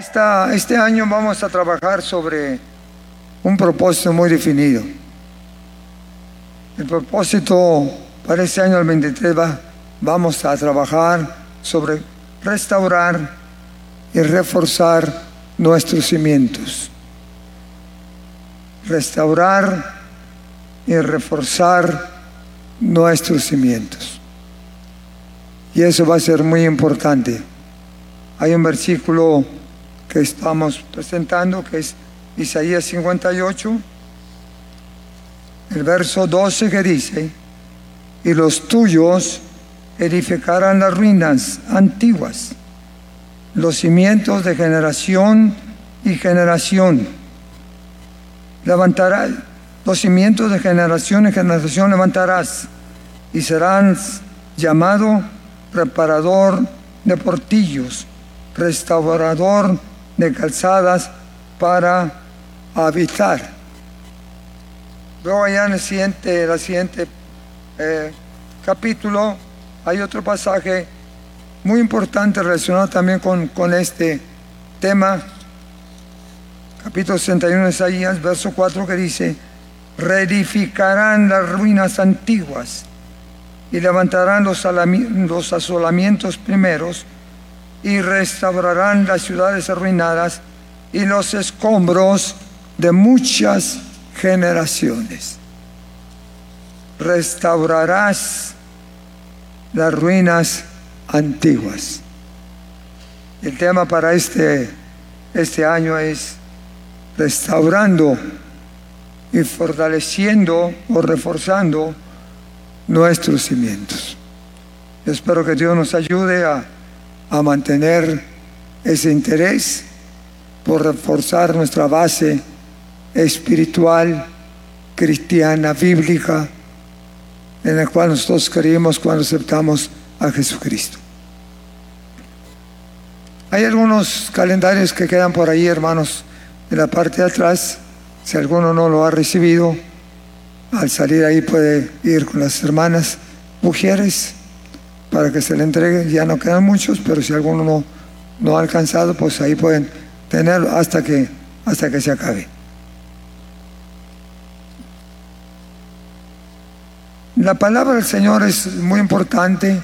este año vamos a trabajar sobre un propósito muy definido. El propósito para este año, el 23, va, vamos a trabajar sobre restaurar y reforzar nuestros cimientos. Restaurar y reforzar nuestros cimientos. Y eso va a ser muy importante. Hay un versículo que estamos presentando, que es Isaías 58, el verso 12 que dice, y los tuyos edificarán las ruinas antiguas, los cimientos de generación y generación. Levantarás los cimientos de generación y generación levantarás y serán llamado reparador de portillos, restaurador de calzadas para habitar. Luego allá en el siguiente, el siguiente eh, capítulo hay otro pasaje muy importante relacionado también con, con este tema. Capítulo 61 de Isaías, verso 4 que dice, reedificarán las ruinas antiguas y levantarán los, los asolamientos primeros y restaurarán las ciudades arruinadas y los escombros de muchas generaciones. Restaurarás las ruinas antiguas. El tema para este, este año es restaurando y fortaleciendo o reforzando nuestros cimientos. espero que Dios nos ayude a a mantener ese interés por reforzar nuestra base espiritual, cristiana, bíblica, en la cual nosotros creímos cuando aceptamos a Jesucristo. Hay algunos calendarios que quedan por ahí, hermanos, en la parte de atrás. Si alguno no lo ha recibido, al salir ahí puede ir con las hermanas mujeres para que se le entregue. Ya no quedan muchos, pero si alguno no, no ha alcanzado, pues ahí pueden tenerlo hasta que, hasta que se acabe. La palabra del Señor es muy importante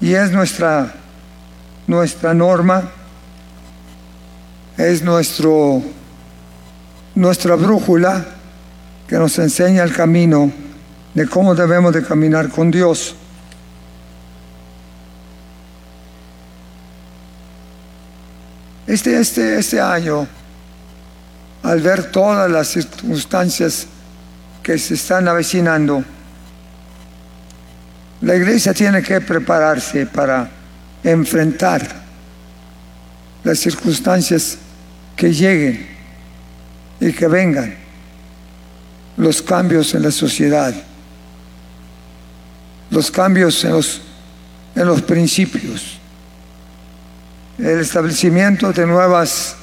y es nuestra, nuestra norma, es nuestro, nuestra brújula que nos enseña el camino de cómo debemos de caminar con Dios. Este, este, este año, al ver todas las circunstancias que se están avecinando, la iglesia tiene que prepararse para enfrentar las circunstancias que lleguen y que vengan, los cambios en la sociedad, los cambios en los, en los principios el establecimiento de nuevas,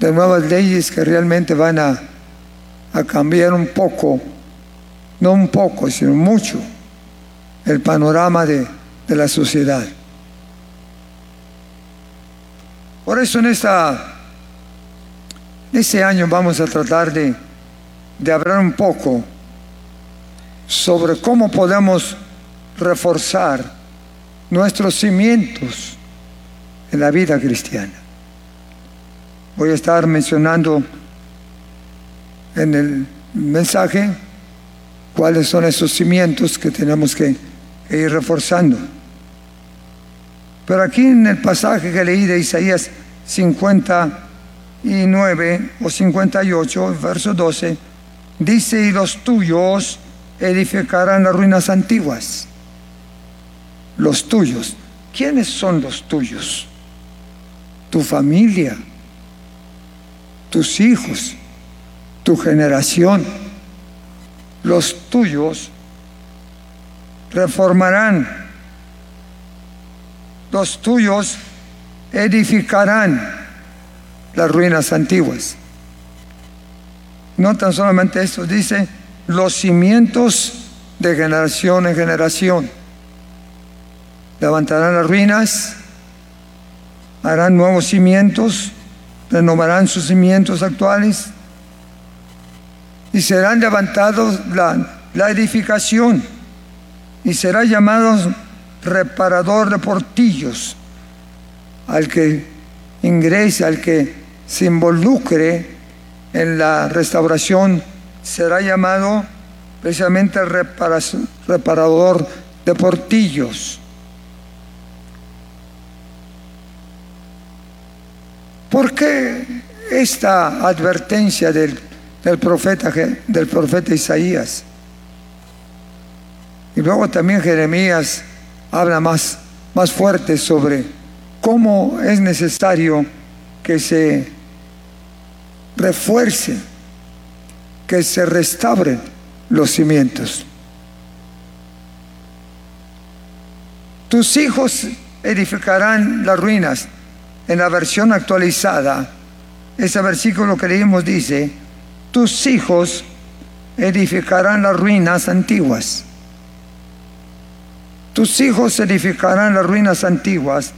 de nuevas leyes que realmente van a, a cambiar un poco, no un poco, sino mucho, el panorama de, de la sociedad. Por eso en esta, este año vamos a tratar de, de hablar un poco sobre cómo podemos reforzar nuestros cimientos en la vida cristiana. Voy a estar mencionando en el mensaje cuáles son esos cimientos que tenemos que, ir reforzando. Pero aquí en el pasaje que leí de Isaías 59 o 58, verso 12, dice, y los tuyos edificarán las ruinas antiguas. Los tuyos. ¿Quiénes son los tuyos? Tu familia, tus hijos, tu generación, los tuyos, reformarán, los tuyos edificarán las ruinas antiguas. No tan solamente esto, dice los cimientos de generación en generación. Levantarán las ruinas, harán nuevos cimientos, renovarán sus cimientos actuales y serán levantados la, la edificación y será llamado reparador de portillos al que ingrese, al que se involucre en la restauración, será llamado precisamente reparador de portillos. ¿Por qué esta advertencia del, profeta, del profeta Isaías? Y luego también Jeremías habla más, más fuerte sobre cómo es necesario que se refuerce, que se restauren los cimientos. Tus hijos edificarán las ruinas. En la versión actualizada, ese versículo que leímos dice, tus hijos edificarán las ruinas antiguas. Tus hijos edificarán las ruinas antiguas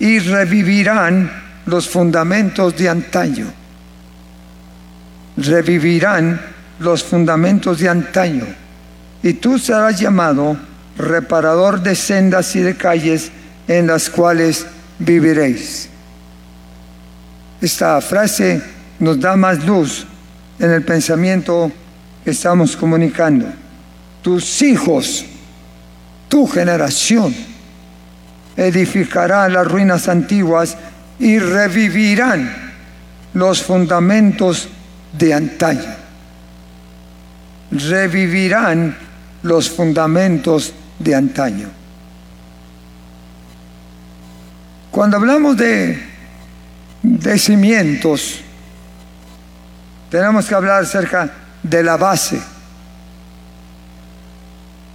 y revivirán los fundamentos de antaño. Revivirán los fundamentos de antaño. Y tú serás llamado reparador de sendas y de calles en las cuales viviréis. Esta frase nos da más luz en el pensamiento que estamos comunicando. Tus hijos tu generación edificará las ruinas antiguas y revivirán los fundamentos de antaño. Revivirán los fundamentos de antaño. Cuando hablamos de, de cimientos, tenemos que hablar acerca de la base.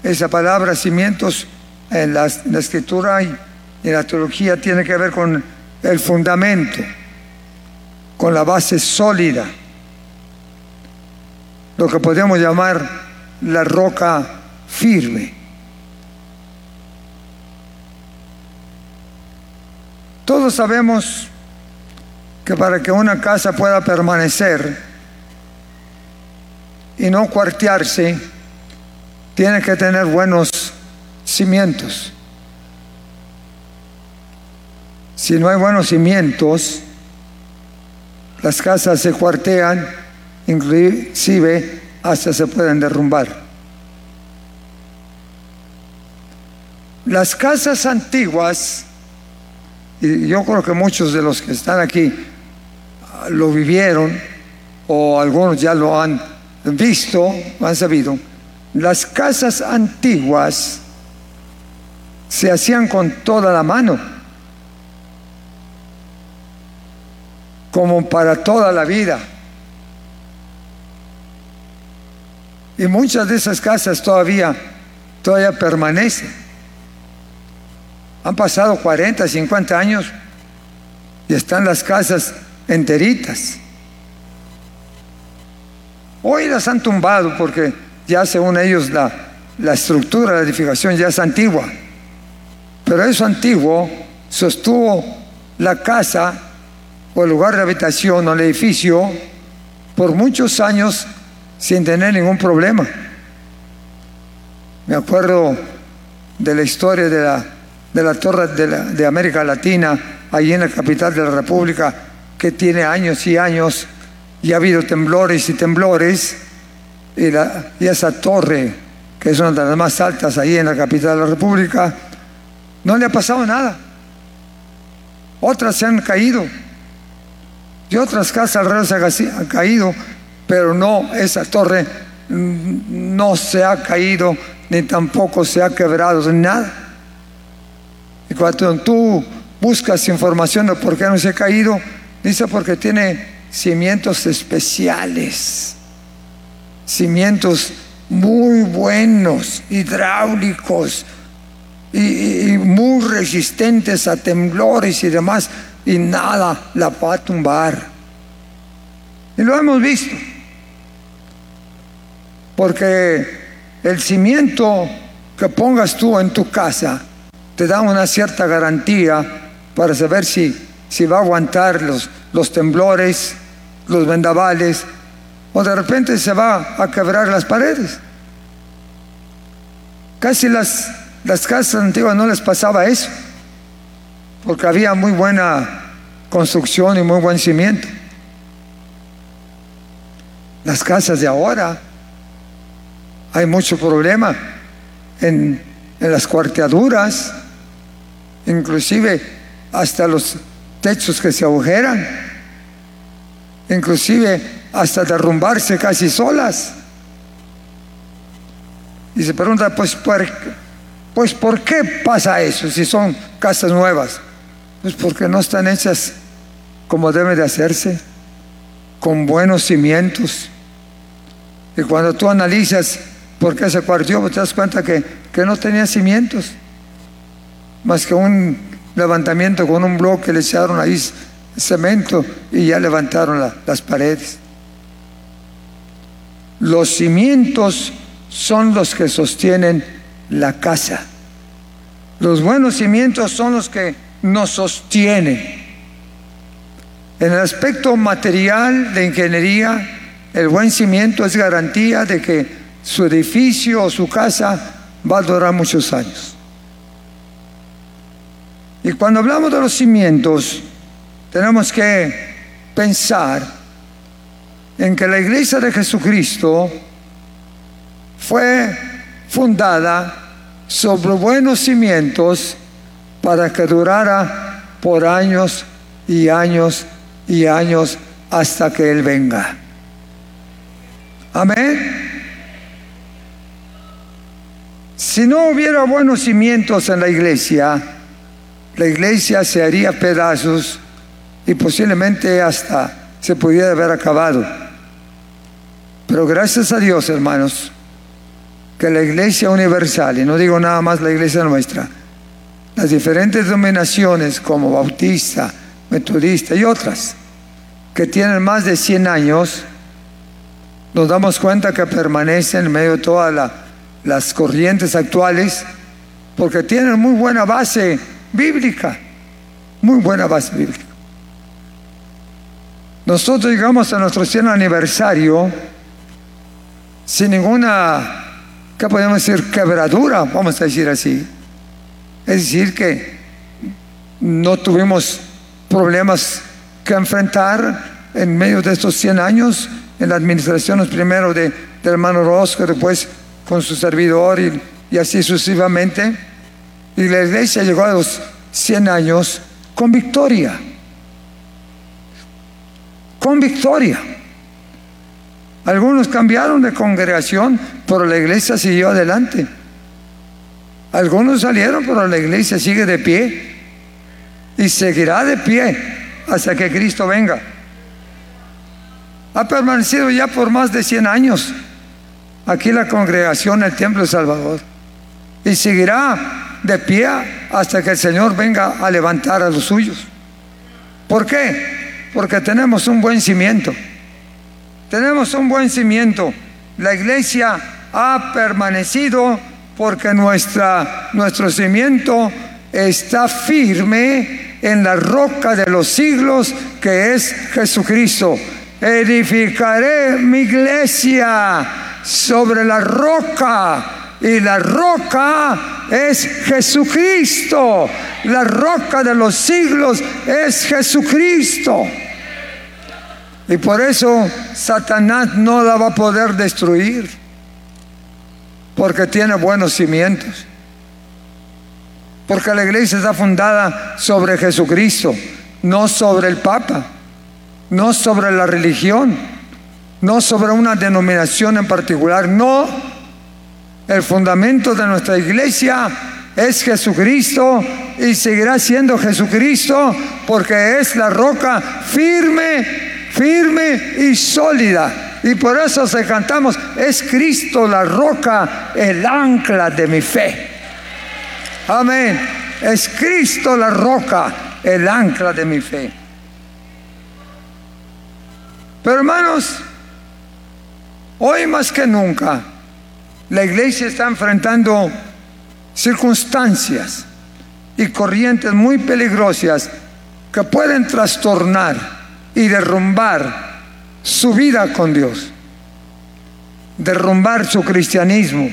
Esa palabra cimientos en la, escritura y en la teología tiene que ver con el fundamento, con la base sólida, lo que podemos llamar la roca firme. Todos sabemos que para que una casa pueda permanecer y no cuartearse, tiene que tener buenos cimientos. Si no hay buenos cimientos, las casas se cuartean, inclusive hasta se pueden derrumbar. Las casas antiguas, y yo creo que muchos de los que están aquí lo vivieron, o algunos ya lo han visto, han sabido, las casas antiguas se hacían con toda la mano, como para toda la vida. Y muchas de esas casas todavía, todavía permanecen. Han pasado 40, 50 años y están las casas enteritas. Hoy las han tumbado porque ya según ellos la, la estructura la edificación ya es antigua. Pero eso antiguo sostuvo la casa o el lugar de habitación o el edificio por muchos años sin tener ningún problema. Me acuerdo de la historia de la, de la Torre de, de América Latina, allí en la capital de la República, que tiene años y años y ha habido temblores y temblores y, esa torre, que es una de las más altas ahí en la capital de la República, no le ha pasado nada. Otras se han caído. Y otras casas alrededor se han caído, pero no, esa torre no se ha caído, ni tampoco se ha quebrado, nada. Y cuando tú buscas información de por qué no se ha caído, dice porque tiene cimientos especiales, cimientos muy buenos, hidráulicos y, muy resistentes a temblores y demás, y nada la va a tumbar. Y lo hemos visto, porque el cimiento que pongas tú en tu casa te da una cierta garantía para saber si, si va a aguantar los, los temblores, los vendavales, o de repente se va a quebrar las paredes. Casi las, las casas antiguas no les pasaba eso, porque había muy buena construcción y muy buen cimiento. Las casas de ahora hay mucho problema en, en las cuarteaduras, inclusive hasta los techos que se agujeran, inclusive hasta derrumbarse casi solas. Y se pregunta, pues ¿por, pues ¿por qué pasa eso si son casas nuevas? Pues porque no están hechas como debe de hacerse, con buenos cimientos. Y cuando tú analizas por qué se partió, pues te das cuenta que, que no tenía cimientos, más que un levantamiento con un bloque, le echaron ahí cemento y ya levantaron la, las paredes. Los cimientos son los que sostienen la casa. Los buenos cimientos son los que nos sostienen. En el aspecto material de ingeniería, el buen cimiento es garantía de que su edificio o su casa va a durar muchos años. Y cuando hablamos de los cimientos, tenemos que pensar en que la iglesia de Jesucristo fue fundada sobre buenos cimientos para que durara por años y años y años hasta que Él venga. Amén. Si no hubiera buenos cimientos en la iglesia, la iglesia se haría pedazos y posiblemente hasta se pudiera haber acabado. Pero gracias a Dios, hermanos, que la iglesia universal, y no digo nada más la iglesia nuestra, las diferentes denominaciones como bautista, metodista y otras, que tienen más de 100 años, nos damos cuenta que permanecen en medio de todas las corrientes actuales, porque tienen muy buena base bíblica, muy buena base bíblica. Nosotros llegamos a nuestro 100 aniversario sin ninguna ¿qué podemos decir? Quebradura, vamos a decir así. Es decir, que no tuvimos problemas que enfrentar en medio de estos 100 años en la administración, primero de, del hermano Rosco, después con su servidor y así sucesivamente. Y la iglesia llegó a los 100 años con victoria. Con victoria. Algunos cambiaron de congregación, pero la iglesia siguió adelante. Algunos salieron, pero la iglesia sigue de pie y seguirá de pie hasta que Cristo venga. Ha permanecido ya por más de 100 años aquí la congregación, el Templo de Salvador, y seguirá de pie hasta que el Señor venga a levantar a los suyos. ¿Por qué? Porque tenemos un buen cimiento. Tenemos un buen cimiento. La iglesia ha permanecido porque nuestra, nuestro cimiento está firme en la roca de los siglos que es Jesucristo. Edificaré mi iglesia sobre la roca y la roca es Jesucristo. La roca de los siglos es Jesucristo. Y por eso Satanás no la va a poder destruir, porque tiene buenos cimientos. Porque la iglesia está fundada sobre Jesucristo, no sobre el Papa, no sobre la religión, no sobre una denominación en particular, no. El fundamento de nuestra iglesia es Jesucristo y seguirá siendo Jesucristo porque es la roca firme firme y sólida. Y por eso se cantamos, es Cristo la roca, el ancla de mi fe. Amén. Es Cristo la roca, el ancla de mi fe. Pero hermanos, hoy más que nunca, la iglesia está enfrentando circunstancias y corrientes muy peligrosas que pueden trastornar y derrumbar su vida con Dios, derrumbar su cristianismo.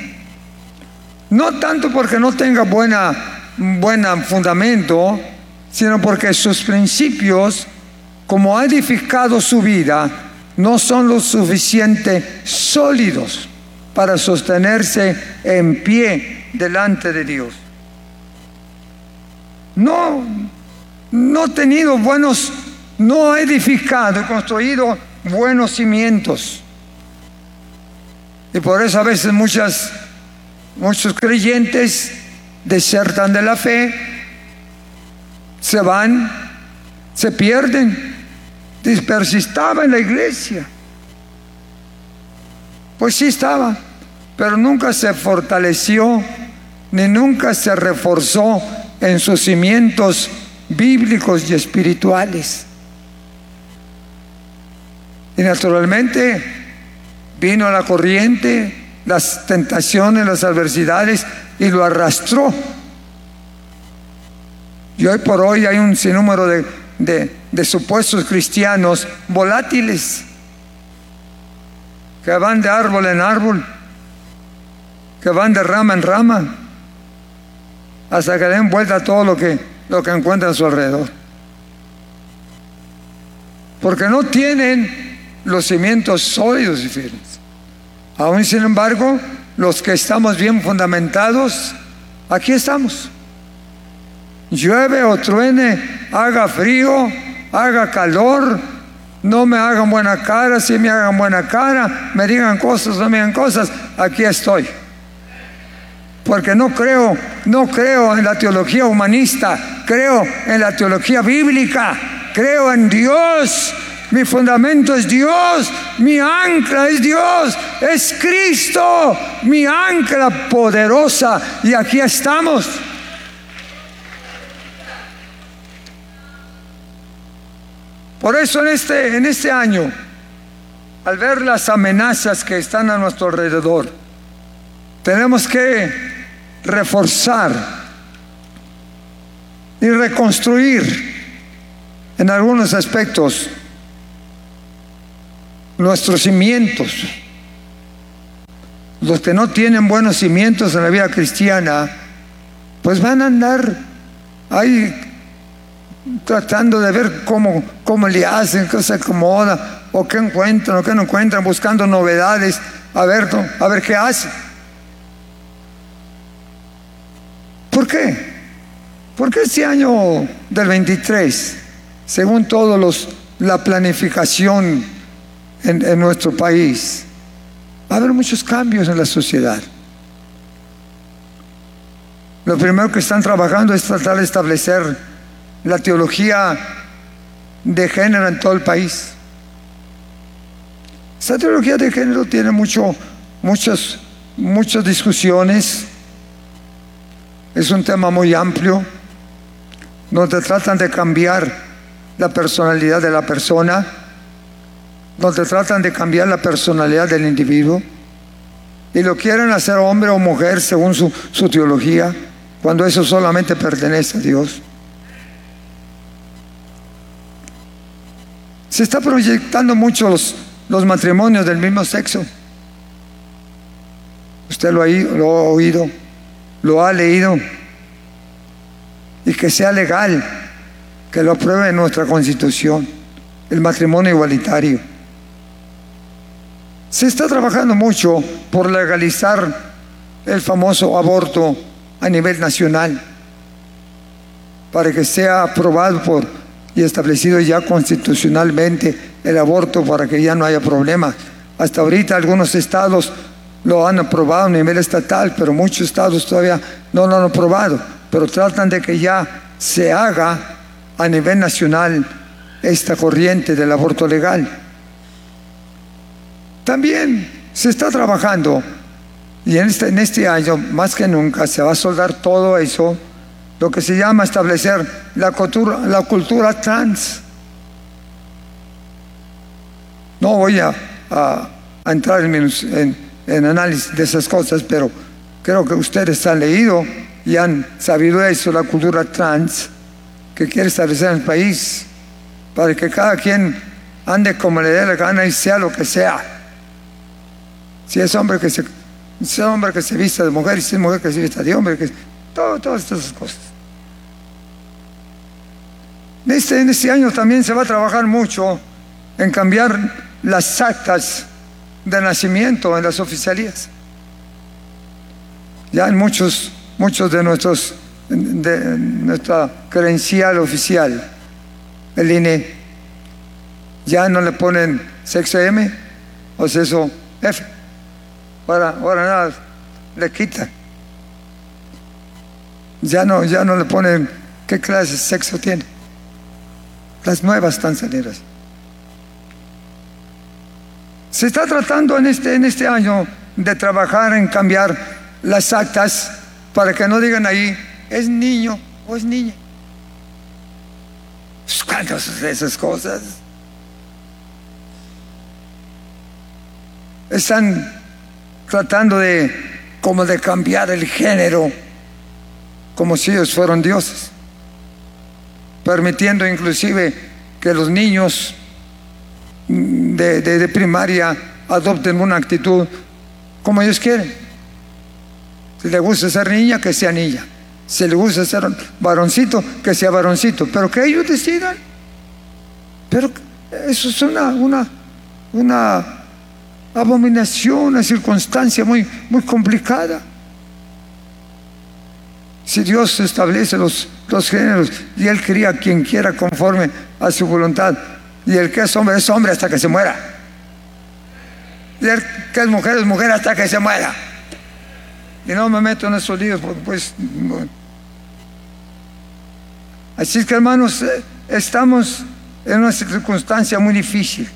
No tanto porque no tenga buena, buen fundamento, sino porque sus principios, como ha edificado su vida, no son lo suficiente sólidos para sostenerse en pie delante de Dios. No, no ha tenido buenos, no ha edificado y construido buenos cimientos. Y por eso a veces muchas, muchos creyentes desertan de la fe, se van, se pierden. Estaba en la iglesia, pues sí estaba, pero nunca se fortaleció ni nunca se reforzó en sus cimientos bíblicos y espirituales. Y naturalmente vino la corriente, las tentaciones, las adversidades y lo arrastró. Y hoy por hoy hay un sinnúmero de, de supuestos cristianos volátiles que van de árbol en árbol, que van de rama en rama, hasta que den vuelta todo lo que, lo que encuentran a su alrededor. Porque no tienen los cimientos sólidos y firmes. Aún sin embargo, los que estamos bien fundamentados, aquí estamos. Llueve o truene, haga frío, haga calor, no me hagan buena cara, si me hagan buena cara, me digan cosas, no me digan cosas, aquí estoy. Porque no creo, no creo en la teología humanista, creo en la teología bíblica, creo en Dios. Mi fundamento es Dios, mi ancla es Dios, es Cristo, mi ancla poderosa. Y aquí estamos. Por eso en este, en este año, al ver las amenazas que están a nuestro alrededor, tenemos que reforzar y reconstruir en algunos aspectos nuestros cimientos. Los que no tienen buenos cimientos en la vida cristiana, pues van a andar ahí tratando de ver cómo, cómo le hacen, qué se acomoda, o qué encuentran, o qué no encuentran, buscando novedades, a ver, a ver qué hace. ¿Por qué? Porque este año del 23, según todos los, la planificación en, en nuestro país, va a haber muchos cambios en la sociedad. Lo primero que están trabajando es tratar de establecer la teología de género en todo el país. Esa teología de género tiene mucho, muchas, muchas discusiones. Es un tema muy amplio, donde tratan de cambiar la personalidad de la persona, donde tratan de cambiar la personalidad del individuo, y lo quieren hacer hombre o mujer según su, su teología, cuando eso solamente pertenece a Dios. Se está proyectando mucho los, matrimonios del mismo sexo. Usted lo ha, lo ha oído, lo ha leído. Y que sea legal, que lo apruebe nuestra constitución, el matrimonio igualitario. Se está trabajando mucho por legalizar el famoso aborto a nivel nacional, para que sea aprobado por y establecido ya constitucionalmente el aborto para que ya no haya problemas. Hasta ahorita algunos estados lo han aprobado a nivel estatal, pero muchos estados todavía no lo han aprobado, pero tratan de que ya se haga a nivel nacional esta corriente del aborto legal. También se está trabajando y en este, en este año, más que nunca, se va a soldar todo eso, lo que se llama establecer la cultura, trans. No voy a, entrar en, análisis de esas cosas, pero creo que ustedes han leído y han sabido eso, la cultura trans, que quiere establecer en el país, para que cada quien ande como le dé la gana y sea lo que sea. Si es hombre que se si es hombre que se vista de mujer y si es mujer que se vista de hombre, que todas estas cosas. En este, en este año también se va a trabajar mucho en cambiar las actas de nacimiento en las oficialías. Ya en muchos, muchos de nuestros de nuestra credencial oficial, el INE, ya no le ponen sexo M o sexo F. Ahora, ahora nada, le quitan. Ya no, ya no le ponen qué clase de sexo tiene. Las nuevas salidas. Se está tratando en este, en este año de trabajar en cambiar las actas para que no digan ahí, es niño o es niña. Pues, ¿Cuántas esas cosas? Están tratando de como de cambiar el género, como si ellos fueran dioses, permitiendo inclusive que los niños de, primaria adopten una actitud como ellos quieren. Si le gusta ser niña, que sea niña. Si le gusta ser varoncito, que sea varoncito. Pero que ellos decidan. Pero eso es una, una, una abominación, una circunstancia muy, muy complicada. Si Dios establece los, los géneros y Él cría quien quiera conforme a su voluntad, y el que es hombre es hombre hasta que se muera. Y el que es mujer es mujer hasta que se muera. Y no me meto en esos líos porque pues... Así que hermanos, eh, estamos en una circunstancia muy difícil.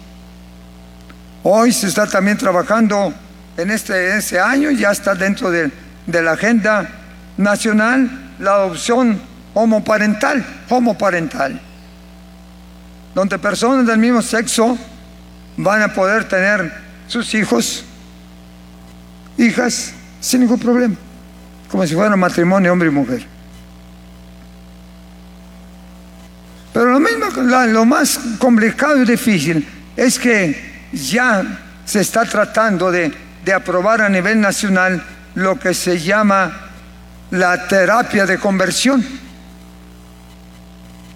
Hoy se está también trabajando en este, ese año, ya está dentro de, de la agenda nacional la adopción homoparental, homoparental donde personas del mismo sexo van a poder tener sus hijos, hijas, sin ningún problema, como si fuera un matrimonio hombre y mujer. Pero lo, mismo, lo más complicado y difícil es que ya se está tratando de, de aprobar a nivel nacional lo que se llama la terapia de conversión,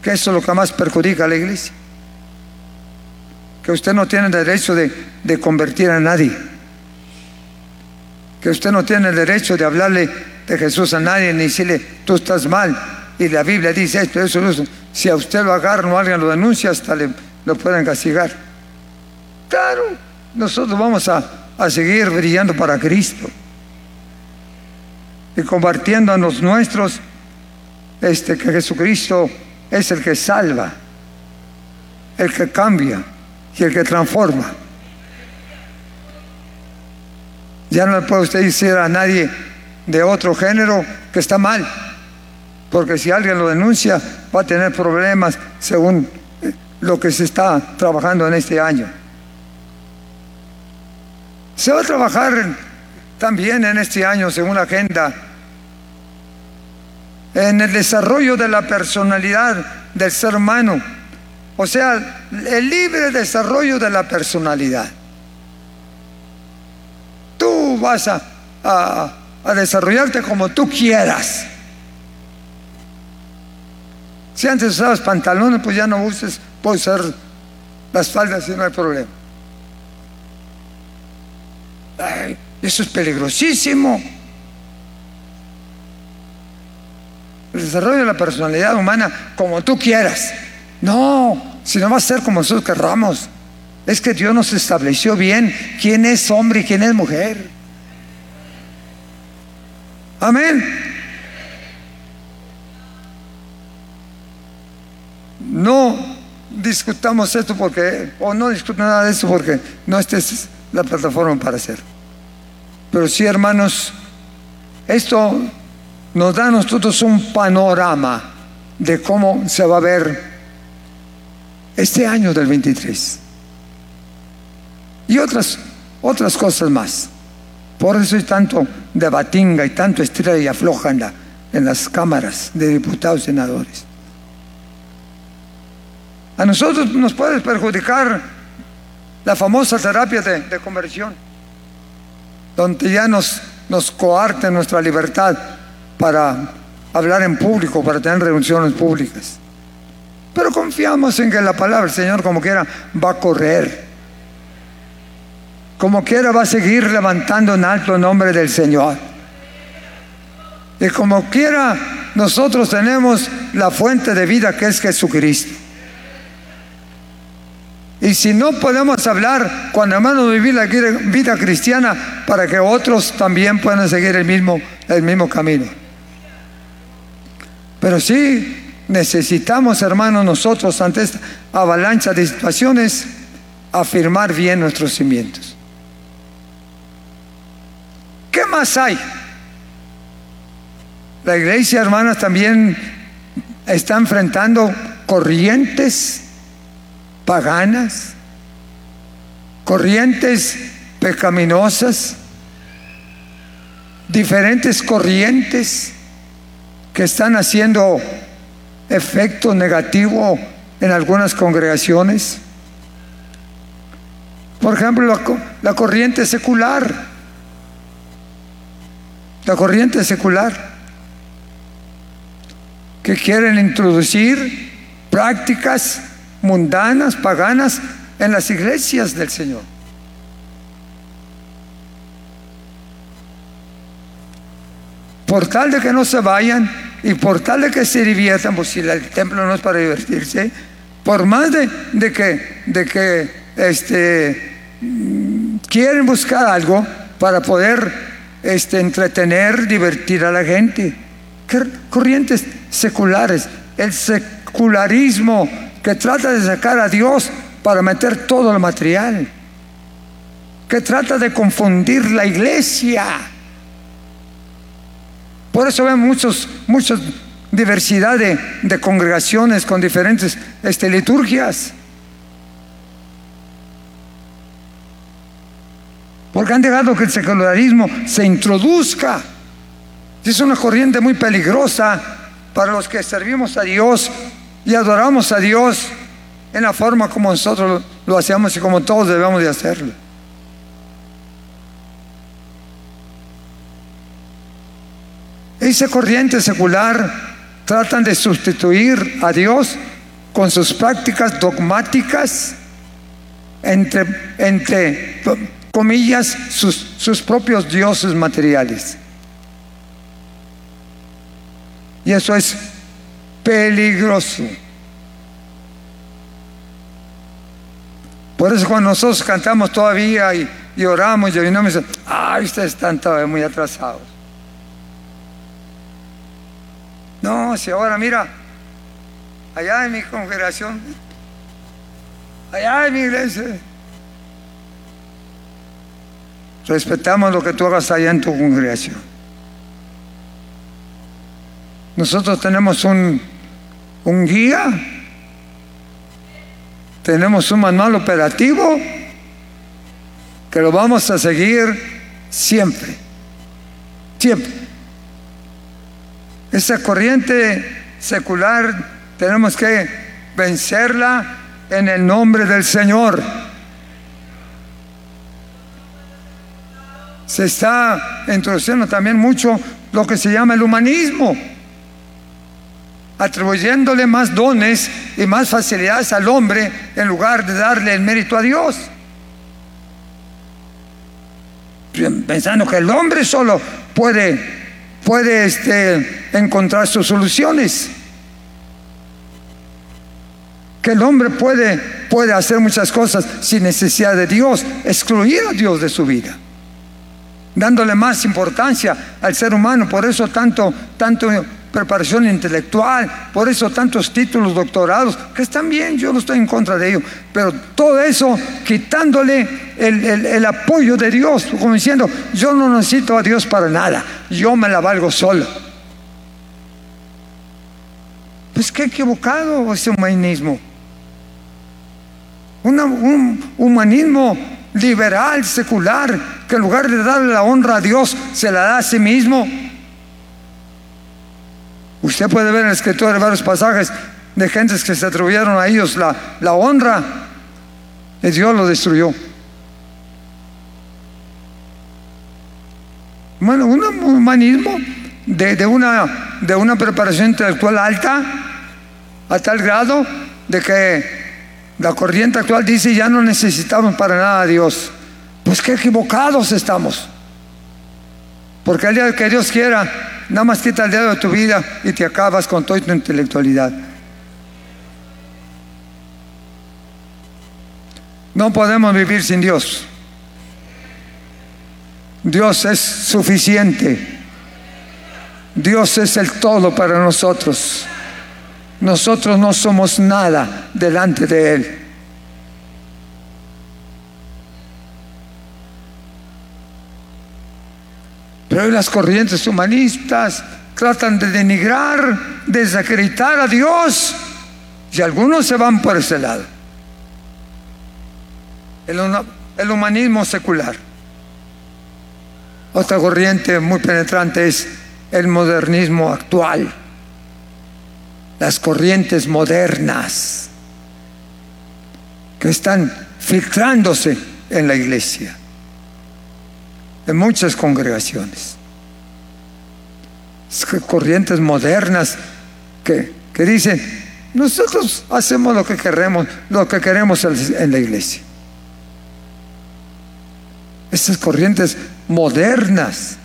que eso es lo que más perjudica a la iglesia que usted no tiene derecho de, convertir a nadie, que usted no tiene el derecho de hablarle de Jesús a nadie ni decirle tú estás mal y la Biblia dice esto, eso, eso. Si a usted lo agarran o alguien lo denuncia, hasta le, lo pueden castigar. Claro, nosotros vamos a seguir brillando para Cristo y compartiendo a los nuestros este, que Jesucristo es el que salva, el que cambia y el que transforma. Ya no le puede usted decir a nadie de otro género que está mal, porque si alguien lo denuncia va a tener problemas según eh, lo que se está trabajando en este año. Se va a trabajar también en este año, según la agenda, en el desarrollo de la personalidad del ser humano o sea, el libre desarrollo de la personalidad. Tú vas a, desarrollarte como tú quieras. Si antes usabas pantalones, pues ya no uses, puedes usar las faldas y no hay problema. Eso es peligrosísimo. El desarrollo de la personalidad humana como tú quieras. No, si no va a ser como nosotros querramos. Es que Dios nos estableció bien quién es hombre y quién es mujer. Amén. No, discutamos esto porque, o no discutamos nada de esto porque no esta es la plataforma para hacerlo. Pero sí, hermanos, esto nos da a nosotros un panorama de cómo se va a ver este año del 23. Y otras, otras cosas más. Por eso hay tanto de batinga y tanto estrella y afloja en, en las cámaras de diputados y senadores. A nosotros nos puede perjudicar la famosa terapia de, conversión, donde ya nos, nos nuestra libertad para hablar en público, para tener reuniones públicas. Pero confiamos en que la palabra del Señor, como quiera, va a correr. Como quiera, va a seguir levantando en alto el nombre del Señor. Y como quiera, nosotros tenemos la fuente de vida que es Jesucristo. Y si no podemos hablar, cuando hermanos vivir la vida cristiana para que otros también puedan seguir el mismo, el mismo camino. Pero sí necesitamos, hermanos, nosotros ante esta avalancha de situaciones, afirmar bien nuestros cimientos. ¿Qué más hay? La iglesia, hermanas, también está enfrentando corrientes paganas, corrientes pecaminosas, diferentes corrientes que están haciendo efecto negativo en algunas congregaciones. Por ejemplo, la, la, corriente secular. La corriente secular. Que quieren introducir prácticas mundanas, paganas, en las iglesias del Señor. Por tal de que no se vayan y por tal de que se diviertan, pues si el templo no es para divertirse, por más de, que, de que este, quieren buscar algo para poder este, entretener, divertir a la gente. Corrientes seculares, el secularismo que trata de sacar a Dios para meter todo el material, que trata de confundir la iglesia. Por eso vemos muchos, muchas diversidad de, congregaciones con diferentes este, liturgias. Porque han dejado que el secularismo se introduzca. Es una corriente muy peligrosa para los que servimos a Dios y adoramos a Dios en la forma como nosotros lo hacemos y como todos debemos de hacerlo. Esa corriente secular tratan de sustituir a Dios con sus prácticas dogmáticas, entre, comillas, sus propios dioses materiales. Y eso es peligroso. Por eso cuando nosotros cantamos todavía y, oramos y orinamos, ay, ustedes están todavía muy atrasados. No, si ahora mira, allá en mi congregación, allá en mi iglesia, respetamos lo que tú hagas allá en tu congregación. Nosotros tenemos un un guía, tenemos un manual operativo que lo vamos a seguir siempre, siempre. Esa corriente secular tenemos que vencerla en el nombre del Señor. Se está introduciendo también mucho lo que se llama el humanismo atribuyéndole más dones y más facilidades al hombre en lugar de darle el mérito a Dios. Pensando que el hombre solo puede, puede este, encontrar sus soluciones. Que el hombre puede, puede hacer muchas cosas sin necesidad de Dios, excluir a Dios de su vida dándole más importancia al ser humano. Por eso tanto, tanto preparación intelectual, por eso tantos títulos, doctorados, que están bien, yo no estoy en contra de ello, pero todo eso quitándole el, el apoyo de Dios, como diciendo, yo no necesito a Dios para nada, yo me la valgo solo. Pues qué equivocado ese humanismo. un humanismo liberal, secular, que en lugar de darle la honra a Dios, se la da a sí mismo. Usted puede ver en la escritura varios pasajes de gentes que se atribuyeron a ellos la, la honra y Dios lo destruyó. Bueno, un humanismo de, de, una, de una preparación intelectual alta, a tal grado de que la corriente actual dice ya no necesitamos para nada a Dios. Pues qué equivocados estamos. Porque el día que Dios quiera, nada más quita el dedo de tu vida y te acabas con toda tu intelectualidad. No podemos vivir sin Dios. Dios es suficiente. Dios es el todo para nosotros. Nosotros no somos nada delante de Él. Pero hoy las corrientes humanistas tratan de denigrar, de desacreditar a Dios y algunos se van por ese lado. El, el humanismo secular. Otra corriente muy penetrante es el modernismo actual las corrientes modernas que están filtrándose en la iglesia, en muchas congregaciones. Corrientes modernas que, que dicen, nosotros hacemos lo que queremos, lo que queremos en la iglesia. Estas corrientes modernas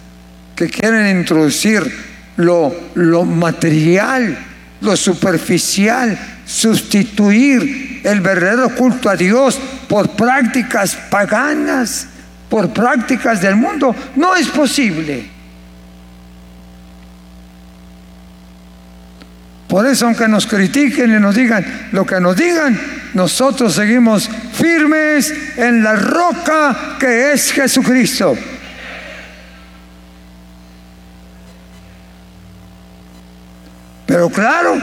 que quieren introducir lo, lo material lo superficial, sustituir el verdadero culto a Dios por prácticas paganas, por prácticas del mundo, no es posible. Por eso, aunque nos critiquen y nos digan lo que nos digan, nosotros seguimos firmes en la roca que es Jesucristo. Pero claro,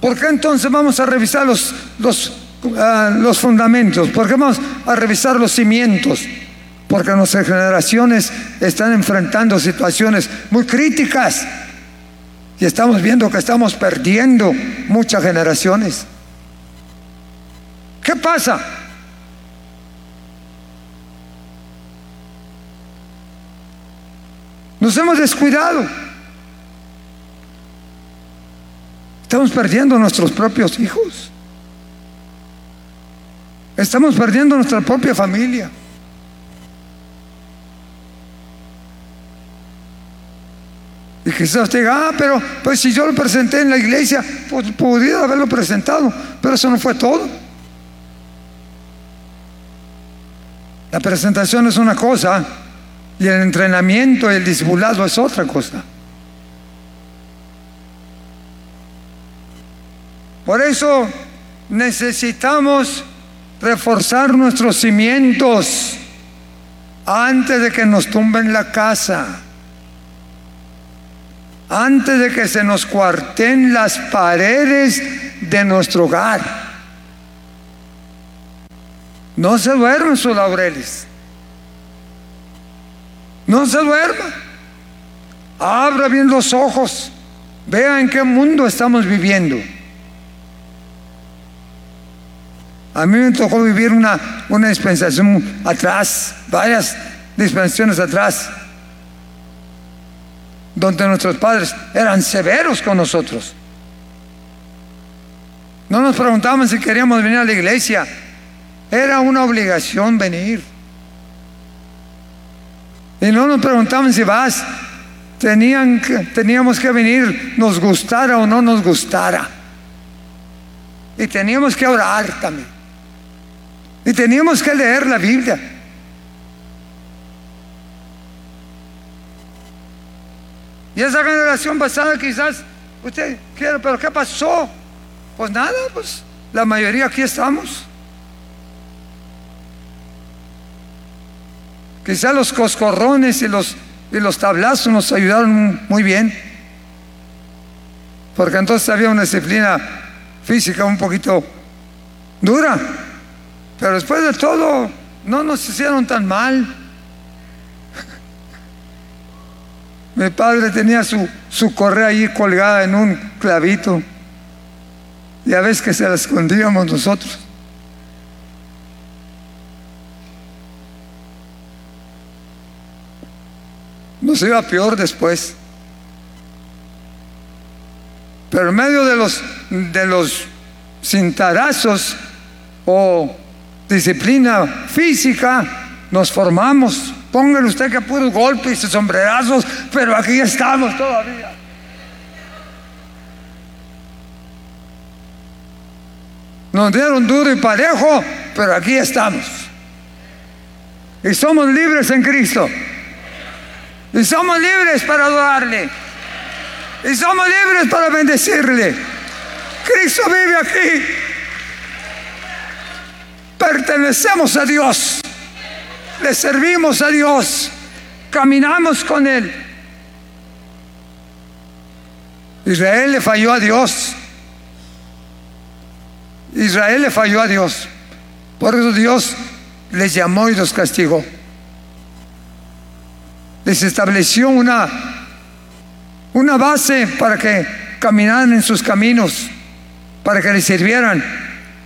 ¿por qué entonces vamos a revisar los, los, ah, los fundamentos? ¿Por qué vamos a revisar los cimientos? Porque nuestras generaciones están enfrentando situaciones muy críticas y estamos viendo que estamos perdiendo muchas generaciones. ¿Qué pasa? Nos hemos descuidado. Estamos perdiendo nuestros propios hijos. Estamos perdiendo nuestra propia familia. Y quizás usted diga, ah, pero pues si yo lo presenté en la iglesia, pues pudiera haberlo presentado, pero eso no fue todo. La presentación es una cosa y el entrenamiento y el discipulado es otra cosa. Por eso necesitamos reforzar nuestros cimientos antes de que nos tumben la casa, antes de que se nos cuarten las paredes de nuestro hogar. No se duermen sus laureles. No se duerma. Abra bien los ojos. Vea en qué mundo estamos viviendo. A mí me tocó vivir una, una dispensación atrás, varias dispensaciones atrás, donde nuestros padres eran severos con nosotros. No nos preguntaban si queríamos venir a la iglesia, era una obligación venir. Y no nos preguntaban si vas, Tenían teníamos que venir, nos gustara o no nos gustara. Y teníamos que orar también. Y teníamos que leer la Biblia. Y esa generación pasada quizás usted quiere, pero ¿qué pasó? Pues nada, pues la mayoría aquí estamos. Quizás los coscorrones y los, y los tablazos nos ayudaron muy bien. Porque entonces había una disciplina física un poquito dura. Pero después de todo, no nos hicieron tan mal. Mi padre tenía su, su correa ahí colgada en un clavito. Y a veces que se la escondíamos nosotros. Nos iba peor después. Pero en medio de los, de los cintarazos o disciplina física, nos formamos. Póngale usted que puros golpes y sombrerazos, pero aquí estamos todavía. Nos dieron duro y parejo, pero aquí estamos. Y somos libres en Cristo. Y somos libres para adorarle. Y somos libres para bendecirle. Cristo vive aquí. Pertenecemos a Dios. Le servimos a Dios. Caminamos con Él. Israel le falló a Dios. Israel le falló a Dios. Por eso Dios les llamó y los castigó. Les estableció una, una base para que caminaran en sus caminos, para que les sirvieran.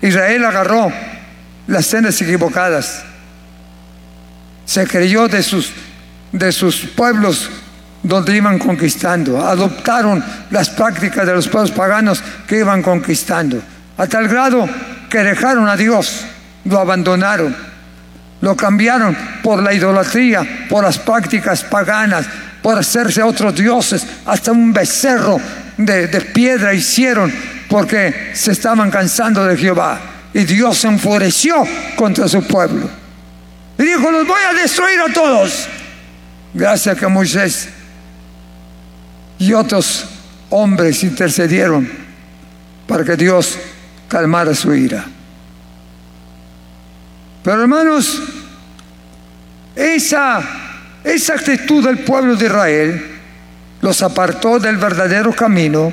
Israel agarró las sendas equivocadas. Se creyó de sus, de sus pueblos donde iban conquistando. Adoptaron las prácticas de los pueblos paganos que iban conquistando. A tal grado que dejaron a Dios, lo abandonaron, lo cambiaron por la idolatría, por las prácticas paganas, por hacerse otros dioses, hasta un becerro de, de piedra hicieron porque se estaban cansando de Jehová. Y Dios se enfureció contra su pueblo. Y dijo, los voy a destruir a todos. Gracias a que Moisés y otros hombres intercedieron para que Dios calmara su ira. Pero hermanos, esa, esa actitud del pueblo de Israel los apartó del verdadero camino,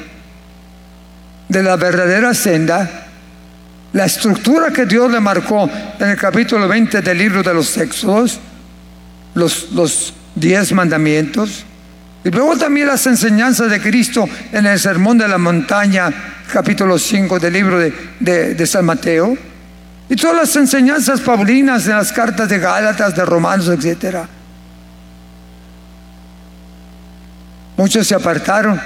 de la verdadera senda, la estructura que Dios le marcó en el capítulo 20 del libro de los Éxodos, los, los diez mandamientos, y luego también las enseñanzas de Cristo en el Sermón de la Montaña, capítulo 5 del libro de, de, San Mateo, y todas las enseñanzas paulinas en las cartas de Gálatas, de Romanos, etc. Muchos se apartaron.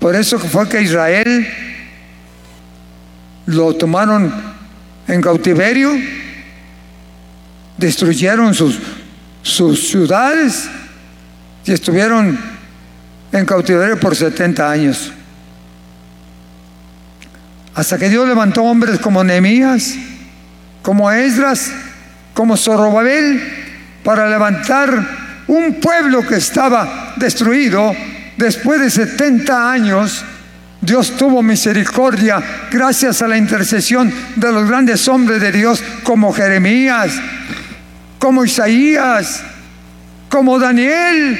Por eso fue que Israel lo tomaron en cautiverio, destruyeron sus, sus ciudades y estuvieron en cautiverio por 70 años. Hasta que Dios levantó hombres como Nehemías, como Esdras, como Zorobabel, para levantar un pueblo que estaba destruido después de 70 años. Dios tuvo misericordia gracias a la intercesión de los grandes hombres de Dios como Jeremías, como Isaías, como Daniel,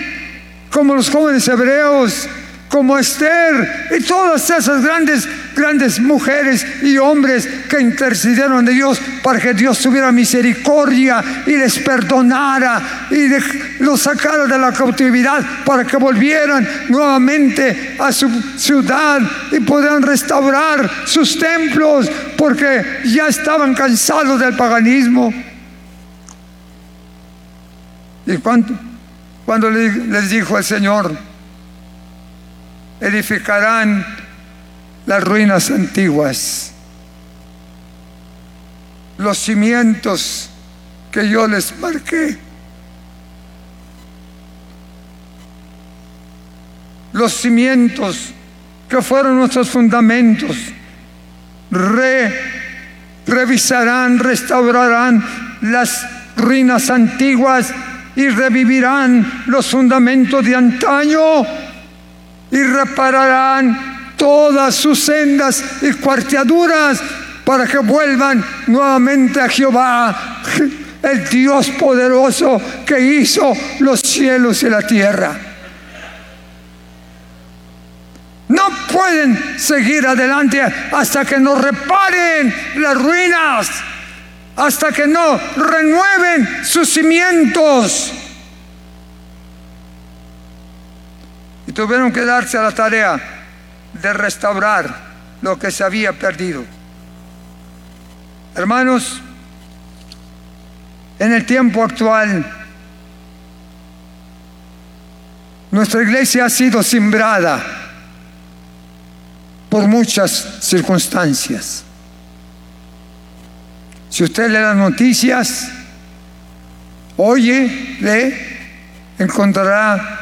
como los jóvenes hebreos, como Esther y todas esas grandes, grandes mujeres y hombres que intercedieron de Dios para que Dios tuviera misericordia y les perdonara y los sacara de la cautividad para que volvieran nuevamente a su ciudad y pudieran restaurar sus templos porque ya estaban cansados del paganismo. ¿Y cuánto? Cuando les dijo el Señor, edificarán las ruinas antiguas, los cimientos que yo les marqué, los cimientos que fueron nuestros fundamentos, revisarán, restaurarán las ruinas antiguas y revivirán los fundamentos de antaño y repararán todas sus sendas y cuarteaduras para que vuelvan nuevamente a Jehová, el Dios poderoso que hizo los cielos y la tierra. No pueden seguir adelante hasta que no reparen las ruinas, hasta que no renueven sus cimientos. Tuvieron que darse a la tarea de restaurar lo que se había perdido. Hermanos, en el tiempo actual, nuestra iglesia ha sido simbrada por muchas circunstancias. Si usted lee las noticias, oye, lee, encontrará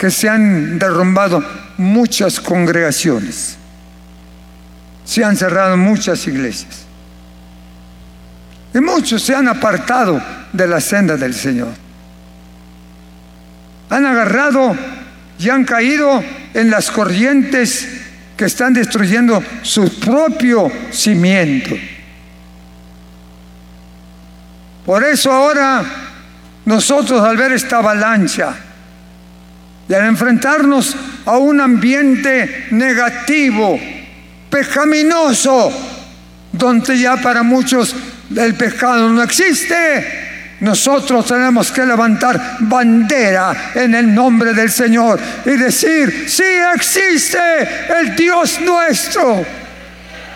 que se han derrumbado muchas congregaciones, se han cerrado muchas iglesias. Y muchos se han apartado de la senda del Señor. Han agarrado y han caído en las corrientes que están destruyendo su propio cimiento. Por eso ahora nosotros al ver esta avalancha al enfrentarnos a un ambiente negativo, pecaminoso, donde ya para muchos el pecado no existe. Nosotros tenemos que levantar bandera en el nombre del Señor y decir, sí existe el Dios nuestro.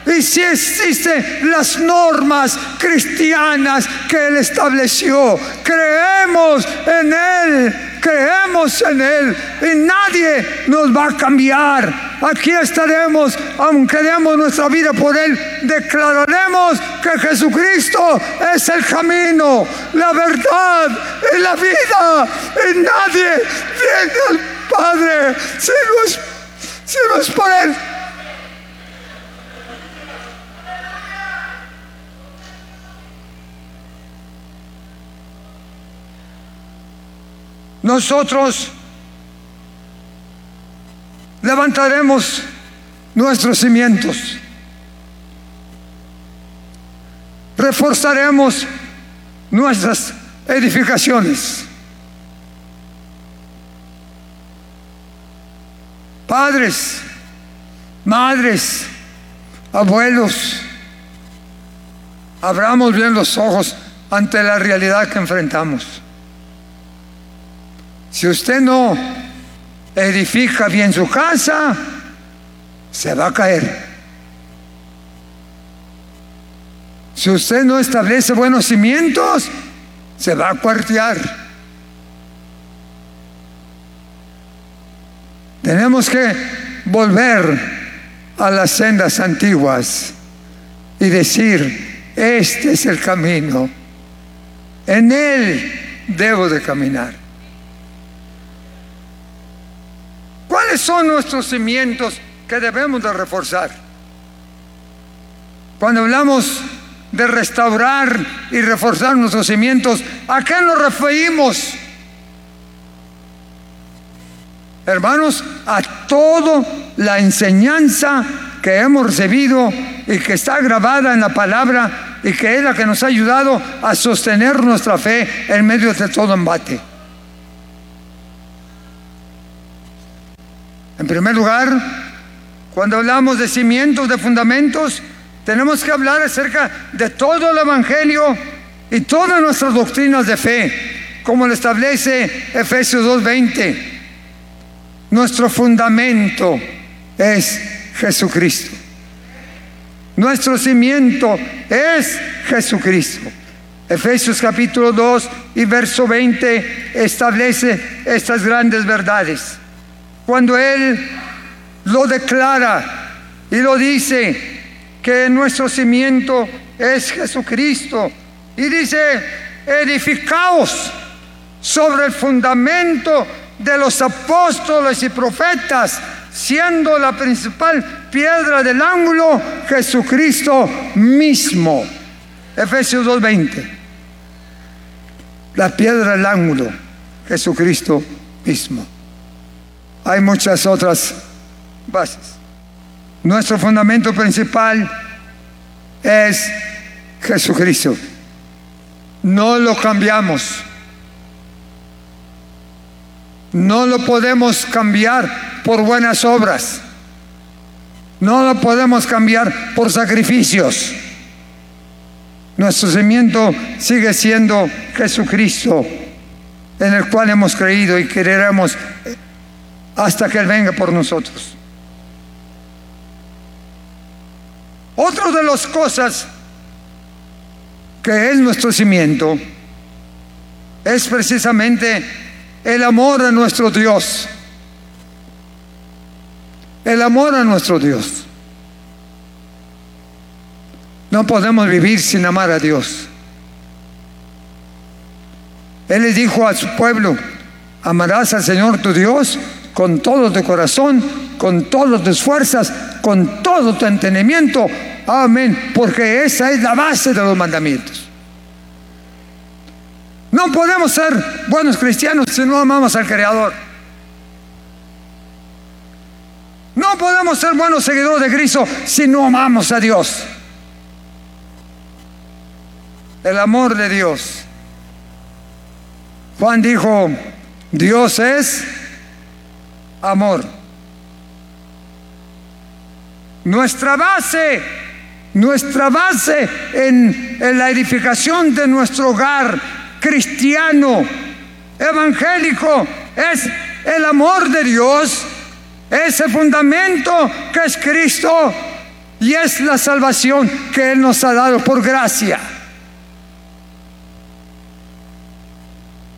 Y si existen las normas cristianas que Él estableció, creemos en Él creemos en Él y nadie nos va a cambiar. Aquí estaremos, aunque demos nuestra vida por Él, declararemos que Jesucristo es el camino, la verdad y la vida. Y nadie viene al Padre si no es, si por Él. Nosotros levantaremos nuestros cimientos, reforzaremos nuestras edificaciones. Padres, madres, abuelos, abramos bien los ojos ante la realidad que enfrentamos. Si usted no edifica bien su casa, se va a caer. Si usted no establece buenos cimientos, se va a cuartear. Tenemos que volver a las sendas antiguas y decir, este es el camino, en él debo de caminar. ¿Cuáles son nuestros cimientos que debemos de reforzar? Cuando hablamos de restaurar y reforzar nuestros cimientos, ¿a qué nos referimos? Hermanos, a toda la enseñanza que hemos recibido y que está grabada en la palabra y que es la que nos ha ayudado a sostener nuestra fe en medio de todo embate. En primer lugar, cuando hablamos de cimientos, de fundamentos, tenemos que hablar acerca de todo el Evangelio y todas nuestras doctrinas de fe, como lo establece Efesios 2.20. Nuestro fundamento es Jesucristo. Nuestro cimiento es Jesucristo. Efesios capítulo 2 y verso 20 establece estas grandes verdades cuando Él lo declara y lo dice que nuestro cimiento es Jesucristo. Y dice, edificaos sobre el fundamento de los apóstoles y profetas, siendo la principal piedra del ángulo Jesucristo mismo. Efesios 2.20. la piedra del ángulo, Jesucristo mismo. Hay muchas otras bases. Nuestro fundamento principal es Jesucristo. No lo cambiamos. No lo podemos cambiar por buenas obras. No lo podemos cambiar por sacrificios. Nuestro cimiento sigue siendo Jesucristo, en el cual hemos creído y creeremos hasta que Él venga por nosotros. Otra de las cosas que es nuestro cimiento es precisamente el amor a nuestro Dios. El amor a nuestro Dios. No podemos vivir sin amar a Dios. Él le dijo a su pueblo, amarás al Señor tu Dios con todo tu corazón, con todas tus fuerzas, con todo tu entendimiento. Amén. Porque esa es la base de los mandamientos. No podemos ser buenos cristianos si no amamos al Creador. No podemos ser buenos seguidores de Cristo si no amamos a Dios. El amor de Dios. Juan dijo, Dios es amor. Nuestra base, nuestra base en, la edificación de nuestro hogar cristiano, evangélico, es el amor de Dios, ese fundamento que es Cristo y es la salvación que Él nos ha dado por gracia.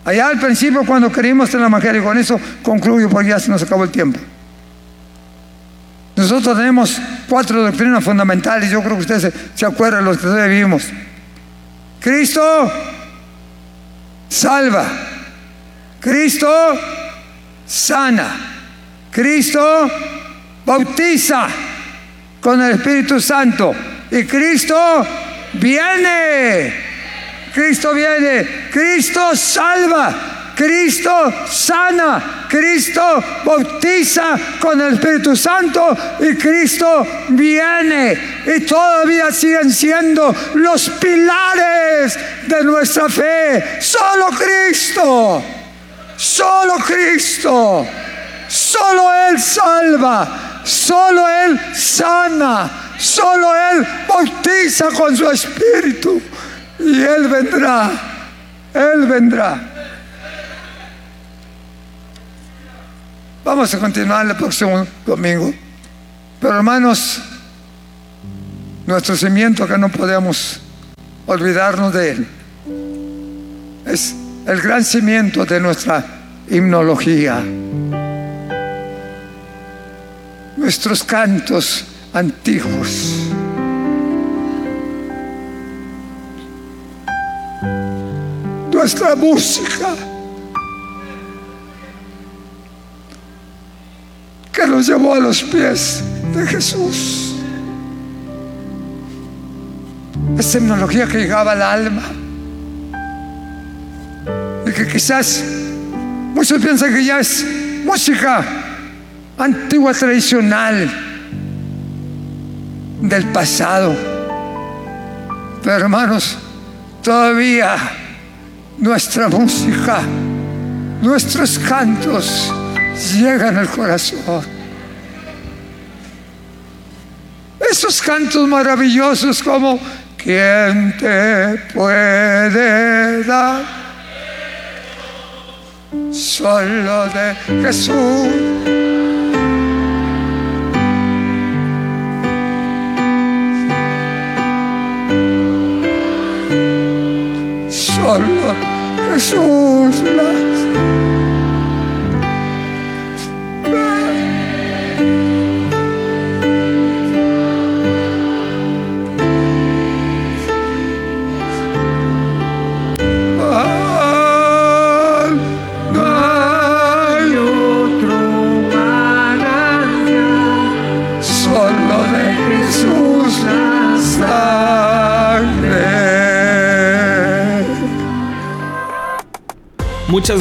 Allá al principio cuando creímos en el Evangelio, con eso concluyo porque ya se nos acabó el tiempo. Nosotros tenemos cuatro doctrinas fundamentales, yo creo que ustedes se, acuerdan de los que todavía vivimos. Cristo salva, Cristo sana, Cristo bautiza con el Espíritu Santo y Cristo viene Cristo viene, Cristo salva, Cristo sana, Cristo bautiza con el Espíritu Santo y Cristo viene. Y todavía siguen siendo los pilares de nuestra fe. Solo Cristo, solo Cristo, solo Él salva, solo Él sana, solo Él bautiza con su Espíritu. Y Él vendrá, Él vendrá. Vamos a continuar el próximo domingo. Pero hermanos, nuestro cimiento que no podemos olvidarnos de Él es el gran cimiento de nuestra himnología. Nuestros cantos antiguos. Nuestra música que nos llevó a los pies de Jesús. Esa tecnología que llegaba al alma y que quizás muchos piensan que ya es música antigua, tradicional del pasado. Pero hermanos, todavía nuestra música, nuestros cantos llegan al corazón. Esos cantos maravillosos como ¿Quién te puede dar? Solo de Jesús. Solo Jesús las